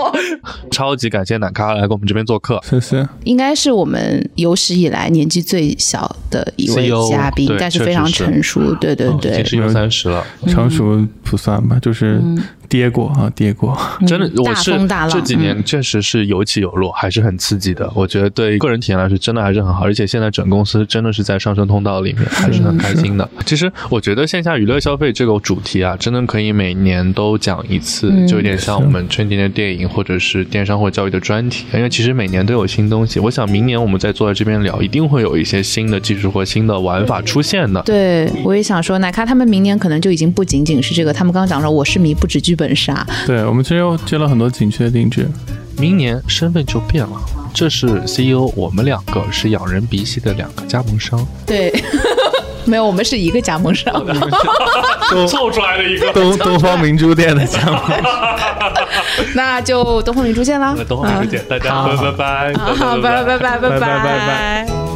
超级感谢奶咖来给我们这边做客，谢谢。应该是我们有史以来年纪最小的一位嘉宾，但是非常成熟，对对对，已经是有三十了，成熟不算吧，就是。跌过啊，跌过，真的，我是这几年确实是有起有落，还是很刺激的。我觉得对个人体验来说，真的还是很好。而且现在整公司真的是在上升通道里面，还是很开心的。其实我觉得线下娱乐消费这个主题啊，真的可以每年都讲一次，就有点像我们春节的电影，或者是电商或教育的专题。因为其实每年都有新东西。我想明年我们再坐在这边聊，一定会有一些新的技术或新的玩法出现的。对，我也想说，奶咖他们明年可能就已经不仅仅是这个。他们刚刚讲说，我是迷不止剧本杀。对，我们其实又接了很多景区的定制。明年身份就变了，这是 CEO，我们两个是养人鼻息的两个加盟商。对，没有，我们是一个加盟商，凑出来的一个东东方明珠店的加盟。那就东方明珠见啦！东方明珠见，大家拜拜拜，好，拜拜拜拜拜拜拜拜。